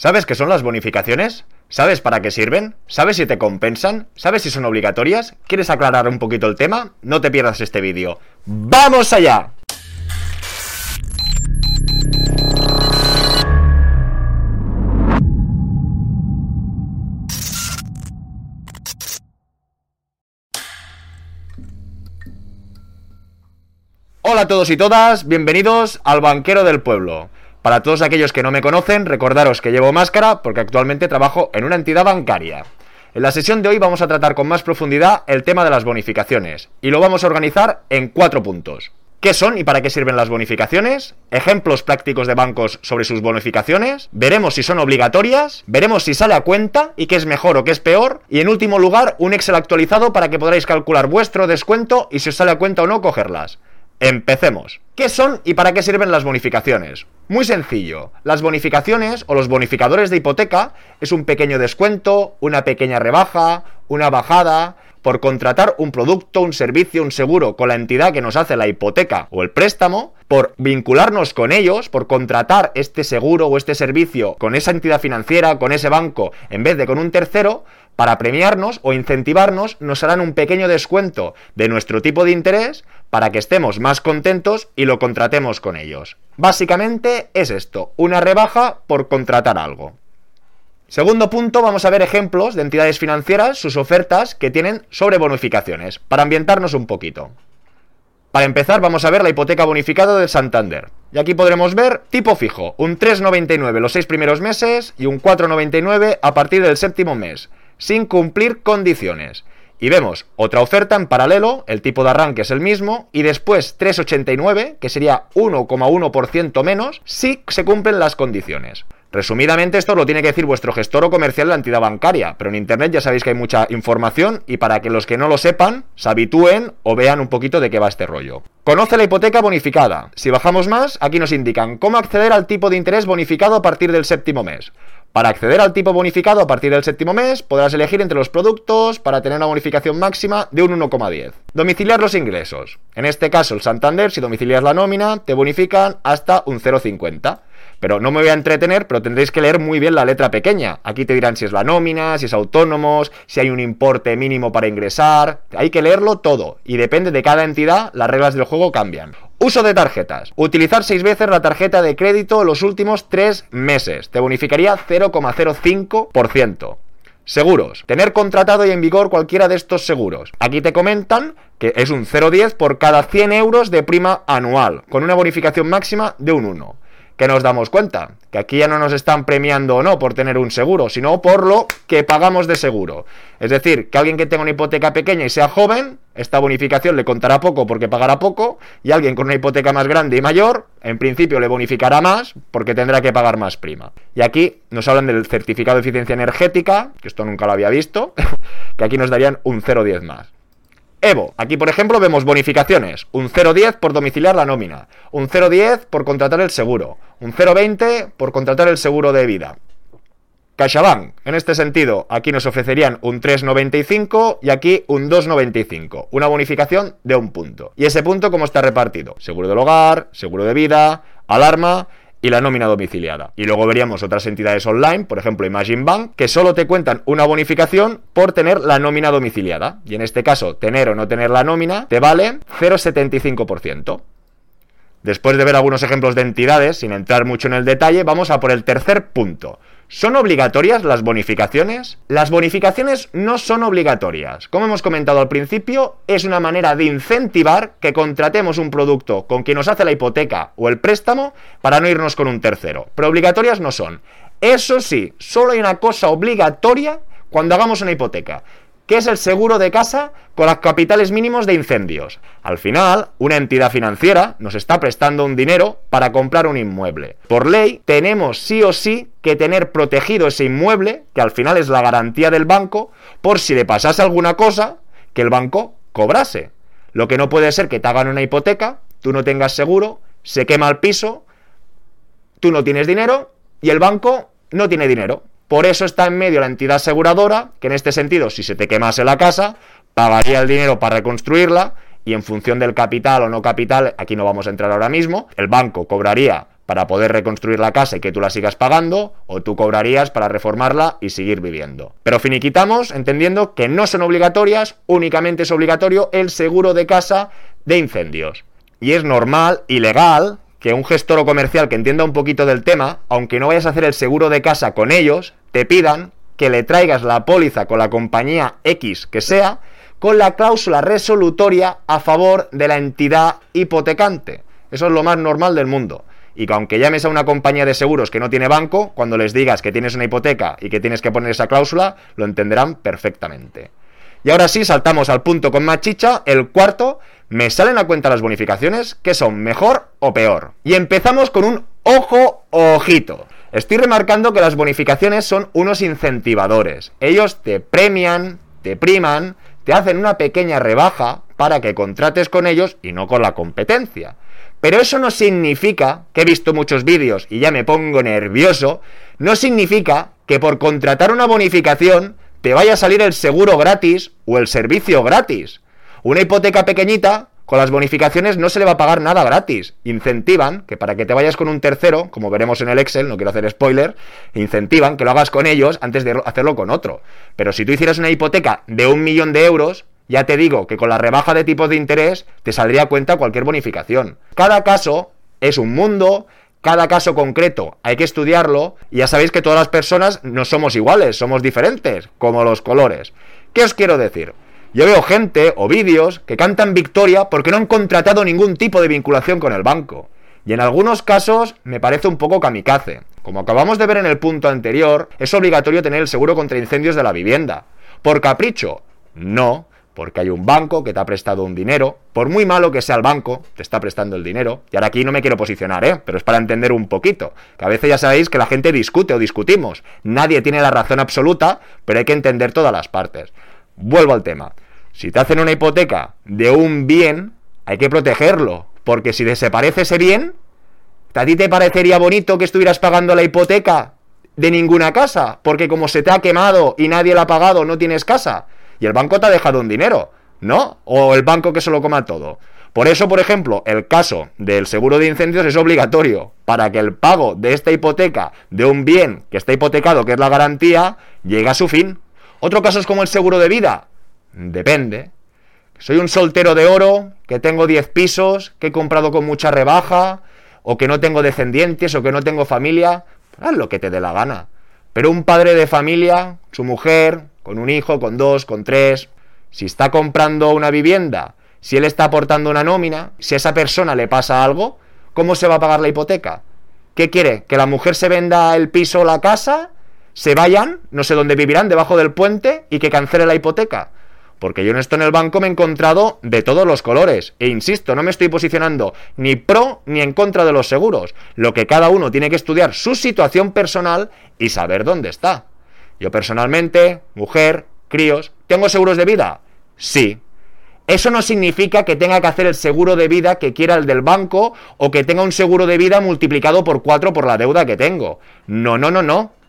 ¿Sabes qué son las bonificaciones? ¿Sabes para qué sirven? ¿Sabes si te compensan? ¿Sabes si son obligatorias? ¿Quieres aclarar un poquito el tema? No te pierdas este vídeo. ¡Vamos allá! Hola a todos y todas, bienvenidos al Banquero del Pueblo. Para todos aquellos que no me conocen, recordaros que llevo máscara porque actualmente trabajo en una entidad bancaria. En la sesión de hoy vamos a tratar con más profundidad el tema de las bonificaciones y lo vamos a organizar en cuatro puntos. ¿Qué son y para qué sirven las bonificaciones? Ejemplos prácticos de bancos sobre sus bonificaciones. Veremos si son obligatorias. Veremos si sale a cuenta y qué es mejor o qué es peor. Y en último lugar, un Excel actualizado para que podáis calcular vuestro descuento y si os sale a cuenta o no cogerlas. Empecemos. ¿Qué son y para qué sirven las bonificaciones? Muy sencillo. Las bonificaciones o los bonificadores de hipoteca es un pequeño descuento, una pequeña rebaja, una bajada por contratar un producto, un servicio, un seguro con la entidad que nos hace la hipoteca o el préstamo, por vincularnos con ellos, por contratar este seguro o este servicio con esa entidad financiera, con ese banco, en vez de con un tercero, para premiarnos o incentivarnos, nos harán un pequeño descuento de nuestro tipo de interés para que estemos más contentos y lo contratemos con ellos. Básicamente es esto, una rebaja por contratar algo. Segundo punto, vamos a ver ejemplos de entidades financieras, sus ofertas que tienen sobre bonificaciones, para ambientarnos un poquito. Para empezar, vamos a ver la hipoteca bonificada del Santander. Y aquí podremos ver tipo fijo, un 3,99 los seis primeros meses y un 4,99 a partir del séptimo mes, sin cumplir condiciones. Y vemos otra oferta en paralelo, el tipo de arranque es el mismo, y después 3,89, que sería 1,1% menos, si se cumplen las condiciones. Resumidamente esto lo tiene que decir vuestro gestor o comercial de la entidad bancaria, pero en Internet ya sabéis que hay mucha información y para que los que no lo sepan se habitúen o vean un poquito de qué va este rollo. Conoce la hipoteca bonificada. Si bajamos más, aquí nos indican cómo acceder al tipo de interés bonificado a partir del séptimo mes. Para acceder al tipo bonificado a partir del séptimo mes, podrás elegir entre los productos para tener una bonificación máxima de un 1,10. Domiciliar los ingresos. En este caso, el Santander, si domicilias la nómina, te bonifican hasta un 0,50. Pero no me voy a entretener, pero tendréis que leer muy bien la letra pequeña. Aquí te dirán si es la nómina, si es autónomos, si hay un importe mínimo para ingresar. Hay que leerlo todo. Y depende de cada entidad, las reglas del juego cambian. Uso de tarjetas. Utilizar seis veces la tarjeta de crédito los últimos tres meses. Te bonificaría 0,05%. Seguros. Tener contratado y en vigor cualquiera de estos seguros. Aquí te comentan que es un 0,10 por cada 100 euros de prima anual, con una bonificación máxima de un 1 que nos damos cuenta, que aquí ya no nos están premiando o no por tener un seguro, sino por lo que pagamos de seguro. Es decir, que alguien que tenga una hipoteca pequeña y sea joven, esta bonificación le contará poco porque pagará poco, y alguien con una hipoteca más grande y mayor, en principio le bonificará más porque tendrá que pagar más prima. Y aquí nos hablan del certificado de eficiencia energética, que esto nunca lo había visto, que aquí nos darían un 0,10 más. Evo, aquí por ejemplo vemos bonificaciones, un 0,10 por domiciliar la nómina, un 0,10 por contratar el seguro, un 0,20 por contratar el seguro de vida. CaixaBank, en este sentido, aquí nos ofrecerían un 3,95 y aquí un 2,95, una bonificación de un punto. ¿Y ese punto cómo está repartido? Seguro del hogar, seguro de vida, alarma y la nómina domiciliada. Y luego veríamos otras entidades online, por ejemplo Imagine Bank, que solo te cuentan una bonificación por tener la nómina domiciliada. Y en este caso, tener o no tener la nómina te vale 0,75%. Después de ver algunos ejemplos de entidades, sin entrar mucho en el detalle, vamos a por el tercer punto. ¿Son obligatorias las bonificaciones? Las bonificaciones no son obligatorias. Como hemos comentado al principio, es una manera de incentivar que contratemos un producto con quien nos hace la hipoteca o el préstamo para no irnos con un tercero. Pero obligatorias no son. Eso sí, solo hay una cosa obligatoria cuando hagamos una hipoteca que es el seguro de casa con los capitales mínimos de incendios. Al final, una entidad financiera nos está prestando un dinero para comprar un inmueble. Por ley, tenemos sí o sí que tener protegido ese inmueble, que al final es la garantía del banco, por si le pasase alguna cosa, que el banco cobrase. Lo que no puede ser que te hagan una hipoteca, tú no tengas seguro, se quema el piso, tú no tienes dinero y el banco no tiene dinero. Por eso está en medio la entidad aseguradora, que en este sentido, si se te quemase la casa, pagaría el dinero para reconstruirla y en función del capital o no capital, aquí no vamos a entrar ahora mismo, el banco cobraría para poder reconstruir la casa y que tú la sigas pagando, o tú cobrarías para reformarla y seguir viviendo. Pero finiquitamos entendiendo que no son obligatorias, únicamente es obligatorio el seguro de casa de incendios. Y es normal y legal que un gestor o comercial que entienda un poquito del tema, aunque no vayas a hacer el seguro de casa con ellos, te pidan que le traigas la póliza con la compañía X que sea, con la cláusula resolutoria a favor de la entidad hipotecante. Eso es lo más normal del mundo y que aunque llames a una compañía de seguros que no tiene banco, cuando les digas que tienes una hipoteca y que tienes que poner esa cláusula, lo entenderán perfectamente. Y ahora sí, saltamos al punto con más chicha, el cuarto, me salen a cuenta las bonificaciones, que son mejor o peor. Y empezamos con un ojo ojito. Estoy remarcando que las bonificaciones son unos incentivadores. Ellos te premian, te priman, te hacen una pequeña rebaja para que contrates con ellos y no con la competencia. Pero eso no significa, que he visto muchos vídeos y ya me pongo nervioso, no significa que por contratar una bonificación te vaya a salir el seguro gratis o el servicio gratis. Una hipoteca pequeñita, con las bonificaciones no se le va a pagar nada gratis. Incentivan que para que te vayas con un tercero, como veremos en el Excel, no quiero hacer spoiler, incentivan que lo hagas con ellos antes de hacerlo con otro. Pero si tú hicieras una hipoteca de un millón de euros, ya te digo que con la rebaja de tipos de interés te saldría cuenta cualquier bonificación. Cada caso es un mundo, cada caso concreto hay que estudiarlo y ya sabéis que todas las personas no somos iguales, somos diferentes, como los colores. ¿Qué os quiero decir? Yo veo gente o vídeos que cantan victoria porque no han contratado ningún tipo de vinculación con el banco. Y en algunos casos me parece un poco kamikaze. Como acabamos de ver en el punto anterior, es obligatorio tener el seguro contra incendios de la vivienda. ¿Por capricho? No, porque hay un banco que te ha prestado un dinero, por muy malo que sea el banco, te está prestando el dinero. Y ahora aquí no me quiero posicionar, ¿eh? Pero es para entender un poquito. Que a veces ya sabéis que la gente discute o discutimos. Nadie tiene la razón absoluta, pero hay que entender todas las partes. Vuelvo al tema. Si te hacen una hipoteca de un bien, hay que protegerlo. Porque si desaparece ese bien, ¿a ti te parecería bonito que estuvieras pagando la hipoteca de ninguna casa? Porque como se te ha quemado y nadie la ha pagado, no tienes casa y el banco te ha dejado un dinero, ¿no? O el banco que se lo coma todo. Por eso, por ejemplo, el caso del seguro de incendios es obligatorio para que el pago de esta hipoteca de un bien que está hipotecado, que es la garantía, llegue a su fin. Otro caso es como el seguro de vida. Depende. Soy un soltero de oro, que tengo 10 pisos, que he comprado con mucha rebaja, o que no tengo descendientes, o que no tengo familia. Haz lo que te dé la gana. Pero un padre de familia, su mujer, con un hijo, con dos, con tres, si está comprando una vivienda, si él está aportando una nómina, si a esa persona le pasa algo, ¿cómo se va a pagar la hipoteca? ¿Qué quiere? ¿Que la mujer se venda el piso o la casa? ¿Se vayan? No sé dónde vivirán, debajo del puente y que cancele la hipoteca. Porque yo en esto en el banco me he encontrado de todos los colores. E insisto, no me estoy posicionando ni pro ni en contra de los seguros. Lo que cada uno tiene que estudiar su situación personal y saber dónde está. Yo personalmente, mujer, críos, ¿tengo seguros de vida? Sí. Eso no significa que tenga que hacer el seguro de vida que quiera el del banco o que tenga un seguro de vida multiplicado por cuatro por la deuda que tengo. No, no, no, no.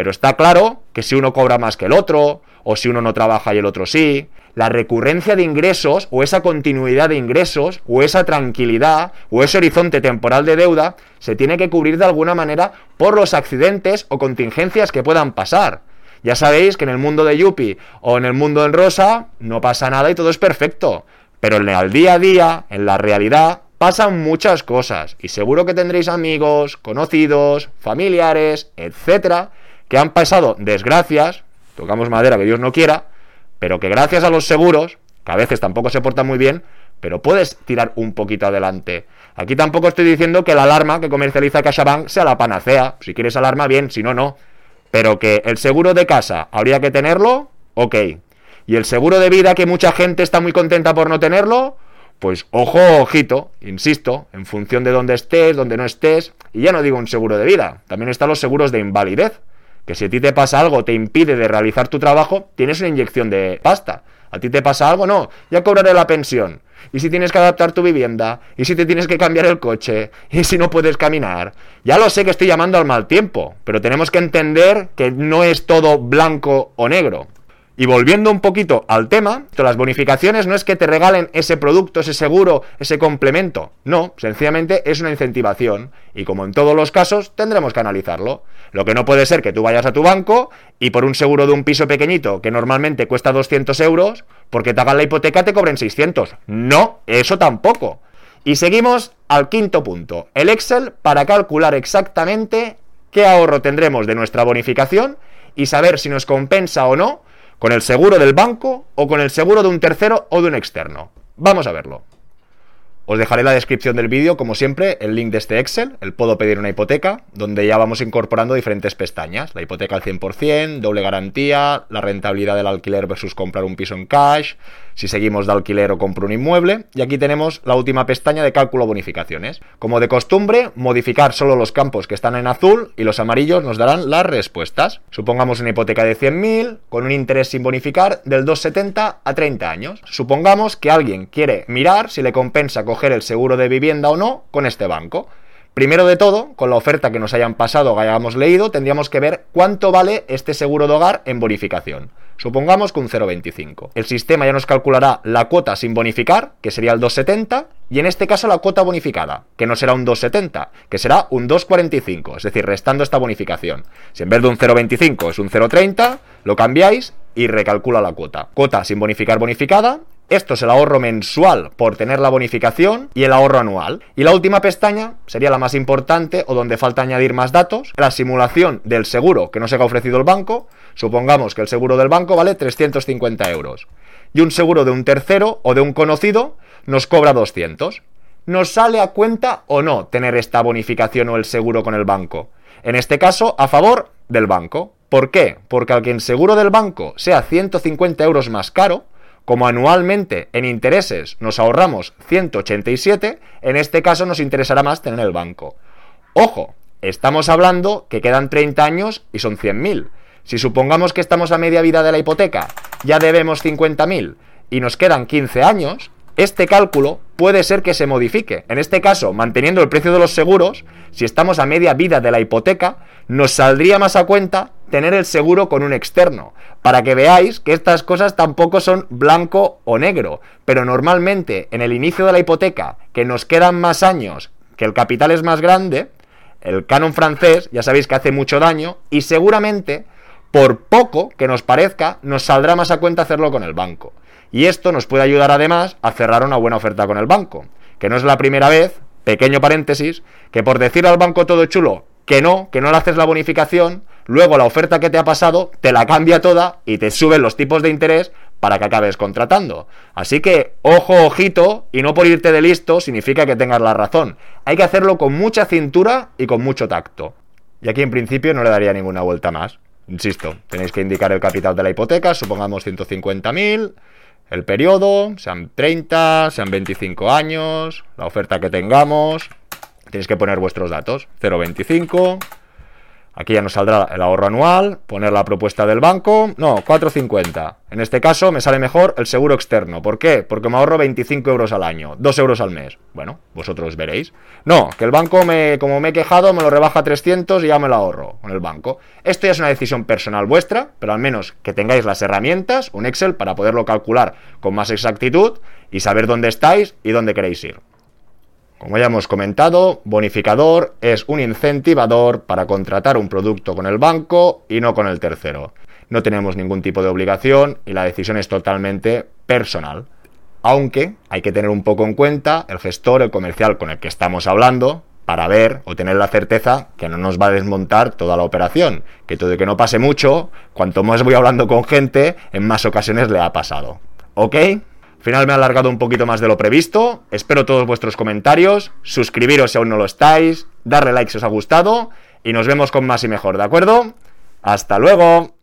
Pero está claro que si uno cobra más que el otro, o si uno no trabaja y el otro sí, la recurrencia de ingresos o esa continuidad de ingresos o esa tranquilidad o ese horizonte temporal de deuda se tiene que cubrir de alguna manera por los accidentes o contingencias que puedan pasar. Ya sabéis que en el mundo de Yuppie o en el mundo en Rosa no pasa nada y todo es perfecto. Pero en día a día, en la realidad, pasan muchas cosas. Y seguro que tendréis amigos, conocidos, familiares, etcétera, que han pasado desgracias, tocamos madera que Dios no quiera, pero que gracias a los seguros, que a veces tampoco se portan muy bien, pero puedes tirar un poquito adelante. Aquí tampoco estoy diciendo que la alarma que comercializa CaixaBank sea la panacea. Si quieres alarma, bien, si no, no. Pero que el seguro de casa habría que tenerlo, ok. Y el seguro de vida que mucha gente está muy contenta por no tenerlo, pues ojo, ojito, insisto, en función de dónde estés, dónde no estés, y ya no digo un seguro de vida, también están los seguros de invalidez, que si a ti te pasa algo, te impide de realizar tu trabajo, tienes una inyección de pasta. A ti te pasa algo, no, ya cobraré la pensión y si tienes que adaptar tu vivienda, y si te tienes que cambiar el coche, y si no puedes caminar. Ya lo sé que estoy llamando al mal tiempo, pero tenemos que entender que no es todo blanco o negro. Y volviendo un poquito al tema, las bonificaciones no es que te regalen ese producto, ese seguro, ese complemento. No, sencillamente es una incentivación. Y como en todos los casos, tendremos que analizarlo. Lo que no puede ser que tú vayas a tu banco y por un seguro de un piso pequeñito que normalmente cuesta 200 euros, porque te hagan la hipoteca te cobren 600. No, eso tampoco. Y seguimos al quinto punto, el Excel para calcular exactamente qué ahorro tendremos de nuestra bonificación y saber si nos compensa o no ¿Con el seguro del banco o con el seguro de un tercero o de un externo? Vamos a verlo. Os dejaré en la descripción del vídeo, como siempre, el link de este Excel, el Puedo pedir una hipoteca, donde ya vamos incorporando diferentes pestañas. La hipoteca al 100%, doble garantía, la rentabilidad del alquiler versus comprar un piso en cash, si seguimos de alquiler o compro un inmueble. Y aquí tenemos la última pestaña de cálculo bonificaciones. Como de costumbre, modificar solo los campos que están en azul y los amarillos nos darán las respuestas. Supongamos una hipoteca de 100.000 con un interés sin bonificar del 2,70 a 30 años. Supongamos que alguien quiere mirar si le compensa coger el seguro de vivienda o no con este banco. Primero de todo, con la oferta que nos hayan pasado o que hayamos leído, tendríamos que ver cuánto vale este seguro de hogar en bonificación. Supongamos que un 0,25. El sistema ya nos calculará la cuota sin bonificar, que sería el 2,70, y en este caso la cuota bonificada, que no será un 2,70, que será un 2,45, es decir, restando esta bonificación. Si en vez de un 0,25 es un 0,30, lo cambiáis y recalcula la cuota. Cuota sin bonificar bonificada esto es el ahorro mensual por tener la bonificación y el ahorro anual. Y la última pestaña sería la más importante o donde falta añadir más datos, la simulación del seguro que nos ha ofrecido el banco. Supongamos que el seguro del banco vale 350 euros y un seguro de un tercero o de un conocido nos cobra 200. ¿Nos sale a cuenta o no tener esta bonificación o el seguro con el banco? En este caso, a favor del banco. ¿Por qué? Porque al que el seguro del banco sea 150 euros más caro, como anualmente en intereses nos ahorramos 187, en este caso nos interesará más tener el banco. Ojo, estamos hablando que quedan 30 años y son 100.000. Si supongamos que estamos a media vida de la hipoteca, ya debemos 50.000 y nos quedan 15 años, este cálculo puede ser que se modifique. En este caso, manteniendo el precio de los seguros, si estamos a media vida de la hipoteca, nos saldría más a cuenta tener el seguro con un externo, para que veáis que estas cosas tampoco son blanco o negro, pero normalmente en el inicio de la hipoteca, que nos quedan más años, que el capital es más grande, el canon francés ya sabéis que hace mucho daño y seguramente, por poco que nos parezca, nos saldrá más a cuenta hacerlo con el banco. Y esto nos puede ayudar además a cerrar una buena oferta con el banco, que no es la primera vez, pequeño paréntesis, que por decir al banco todo chulo que no, que no le haces la bonificación, luego la oferta que te ha pasado te la cambia toda y te suben los tipos de interés para que acabes contratando. Así que, ojo, ojito, y no por irte de listo significa que tengas la razón. Hay que hacerlo con mucha cintura y con mucho tacto. Y aquí en principio no le daría ninguna vuelta más. Insisto, tenéis que indicar el capital de la hipoteca, supongamos 150.000, el periodo, sean 30, sean 25 años, la oferta que tengamos, tenéis que poner vuestros datos, 0,25, Aquí ya nos saldrá el ahorro anual, poner la propuesta del banco, no, 4,50. En este caso me sale mejor el seguro externo. ¿Por qué? Porque me ahorro 25 euros al año, 2 euros al mes. Bueno, vosotros veréis. No, que el banco, me, como me he quejado, me lo rebaja a 300 y ya me lo ahorro con el banco. Esto ya es una decisión personal vuestra, pero al menos que tengáis las herramientas, un Excel, para poderlo calcular con más exactitud y saber dónde estáis y dónde queréis ir. Como ya hemos comentado, bonificador es un incentivador para contratar un producto con el banco y no con el tercero. No tenemos ningún tipo de obligación y la decisión es totalmente personal. Aunque hay que tener un poco en cuenta el gestor, el comercial con el que estamos hablando, para ver o tener la certeza que no nos va a desmontar toda la operación. Que todo que no pase mucho, cuanto más voy hablando con gente, en más ocasiones le ha pasado. ¿Ok? Final me ha alargado un poquito más de lo previsto. Espero todos vuestros comentarios. Suscribiros si aún no lo estáis. Darle like si os ha gustado. Y nos vemos con más y mejor, ¿de acuerdo? Hasta luego.